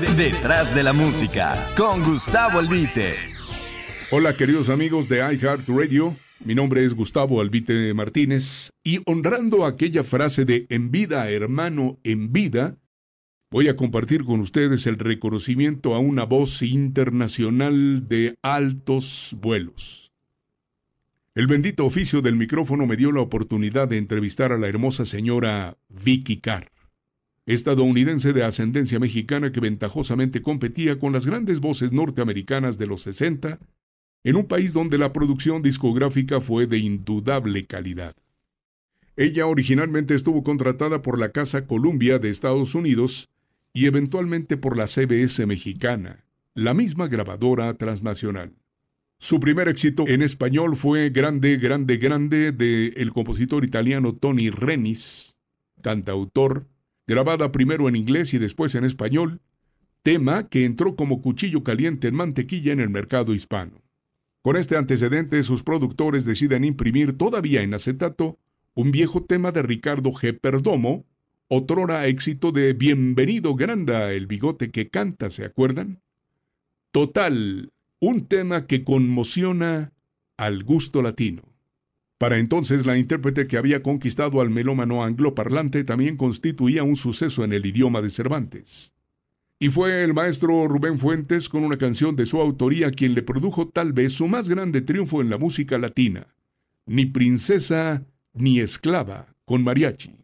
Detrás de la música, con Gustavo Albite. Hola queridos amigos de iHeartRadio, mi nombre es Gustavo Albite Martínez y honrando aquella frase de en vida hermano, en vida, voy a compartir con ustedes el reconocimiento a una voz internacional de altos vuelos. El bendito oficio del micrófono me dio la oportunidad de entrevistar a la hermosa señora Vicky Carr estadounidense de ascendencia mexicana que ventajosamente competía con las grandes voces norteamericanas de los 60, en un país donde la producción discográfica fue de indudable calidad. Ella originalmente estuvo contratada por la Casa Columbia de Estados Unidos y eventualmente por la CBS mexicana, la misma grabadora transnacional. Su primer éxito en español fue Grande, Grande, Grande de el compositor italiano Tony Renis, cantautor, grabada primero en inglés y después en español, tema que entró como cuchillo caliente en mantequilla en el mercado hispano. Con este antecedente, sus productores deciden imprimir todavía en acetato un viejo tema de Ricardo G. Perdomo, otrora éxito de Bienvenido Granda, el bigote que canta, ¿se acuerdan? Total, un tema que conmociona al gusto latino. Para entonces la intérprete que había conquistado al melómano angloparlante también constituía un suceso en el idioma de Cervantes. Y fue el maestro Rubén Fuentes con una canción de su autoría quien le produjo tal vez su más grande triunfo en la música latina, Ni princesa ni esclava, con mariachi.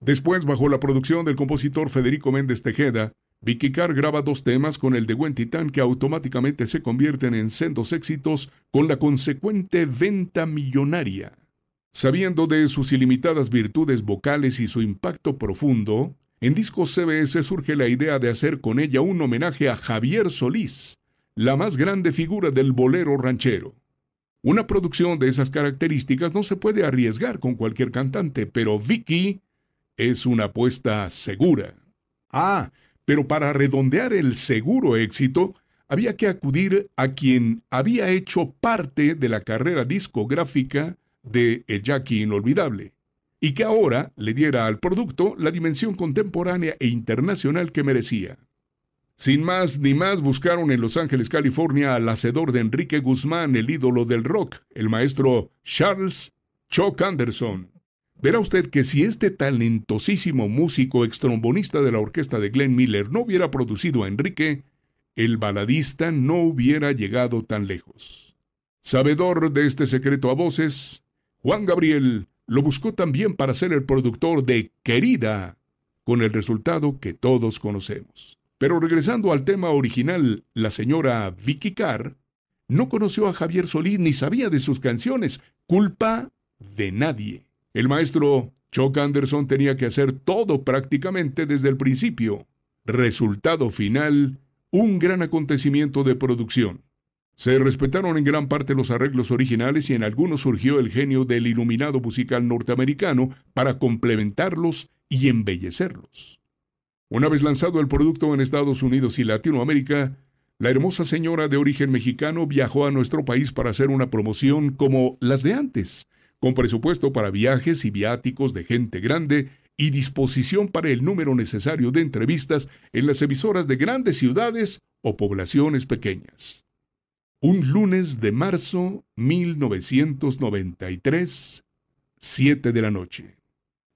Después, bajo la producción del compositor Federico Méndez Tejeda, Vicky Carr graba dos temas con el de Gwen Titán que automáticamente se convierten en sendos éxitos con la consecuente venta millonaria. Sabiendo de sus ilimitadas virtudes vocales y su impacto profundo, en Discos CBS surge la idea de hacer con ella un homenaje a Javier Solís, la más grande figura del bolero ranchero. Una producción de esas características no se puede arriesgar con cualquier cantante, pero Vicky es una apuesta segura. Ah, pero para redondear el seguro éxito, había que acudir a quien había hecho parte de la carrera discográfica de El Jackie Inolvidable, y que ahora le diera al producto la dimensión contemporánea e internacional que merecía. Sin más ni más buscaron en Los Ángeles, California, al hacedor de Enrique Guzmán, el ídolo del rock, el maestro Charles Chuck Anderson. Verá usted que si este talentosísimo músico extrombonista de la orquesta de Glenn Miller no hubiera producido a Enrique, el baladista no hubiera llegado tan lejos. Sabedor de este secreto a voces, Juan Gabriel lo buscó también para ser el productor de Querida, con el resultado que todos conocemos. Pero regresando al tema original, la señora Vicky Carr no conoció a Javier Solís ni sabía de sus canciones, culpa de nadie. El maestro Chuck Anderson tenía que hacer todo prácticamente desde el principio. Resultado final, un gran acontecimiento de producción. Se respetaron en gran parte los arreglos originales y en algunos surgió el genio del iluminado musical norteamericano para complementarlos y embellecerlos. Una vez lanzado el producto en Estados Unidos y Latinoamérica, la hermosa señora de origen mexicano viajó a nuestro país para hacer una promoción como las de antes, con presupuesto para viajes y viáticos de gente grande y disposición para el número necesario de entrevistas en las emisoras de grandes ciudades o poblaciones pequeñas. Un lunes de marzo 1993, 7 de la noche.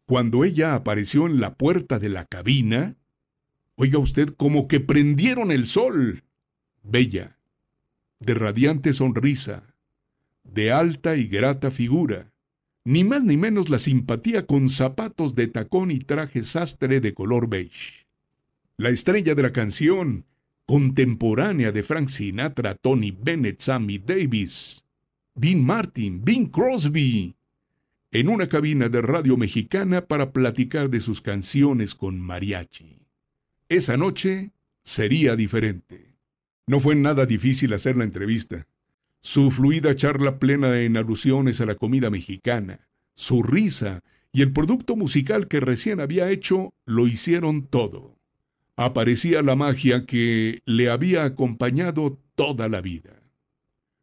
Cuando ella apareció en la puerta de la cabina, oiga usted como que prendieron el sol. Bella, de radiante sonrisa, de alta y grata figura, ni más ni menos la simpatía con zapatos de tacón y traje sastre de color beige. La estrella de la canción, contemporánea de Frank Sinatra, Tony Bennett, Sammy Davis, Dean Martin, Bing Crosby, en una cabina de radio mexicana para platicar de sus canciones con mariachi. Esa noche sería diferente. No fue nada difícil hacer la entrevista. Su fluida charla plena en alusiones a la comida mexicana, su risa y el producto musical que recién había hecho lo hicieron todo. Aparecía la magia que le había acompañado toda la vida.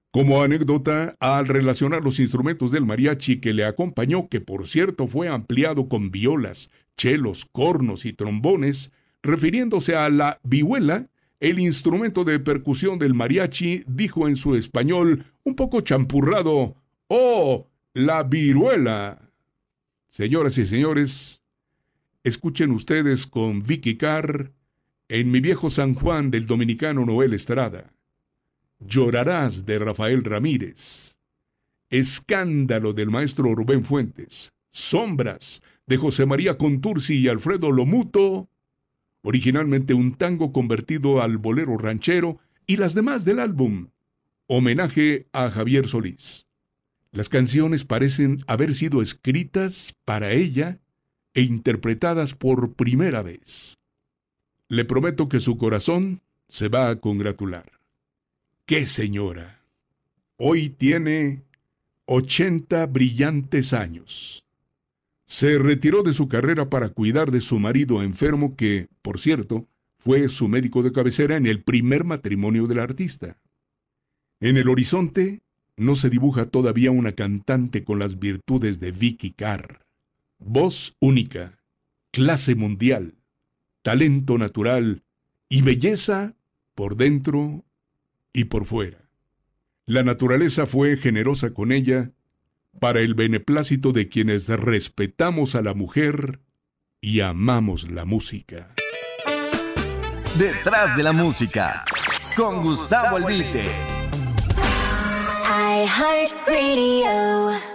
Como anécdota, al relacionar los instrumentos del mariachi que le acompañó, que por cierto fue ampliado con violas, chelos, cornos y trombones, refiriéndose a la vihuela, el instrumento de percusión del mariachi, dijo en su español, un poco champurrado, ¡Oh, la viruela! Señoras y señores, escuchen ustedes con Vicky Carr en Mi viejo San Juan del dominicano Noel Estrada. Llorarás de Rafael Ramírez. Escándalo del maestro Rubén Fuentes. Sombras de José María Contursi y Alfredo Lomuto. Originalmente un tango convertido al bolero ranchero y las demás del álbum. Homenaje a Javier Solís. Las canciones parecen haber sido escritas para ella e interpretadas por primera vez. Le prometo que su corazón se va a congratular. ¡Qué señora! Hoy tiene 80 brillantes años. Se retiró de su carrera para cuidar de su marido enfermo que, por cierto, fue su médico de cabecera en el primer matrimonio del artista. En el horizonte no se dibuja todavía una cantante con las virtudes de Vicky Carr. Voz única, clase mundial, talento natural y belleza por dentro y por fuera. La naturaleza fue generosa con ella para el beneplácito de quienes respetamos a la mujer y amamos la música. Detrás de la música, con Gustavo Albite. I Heart Radio.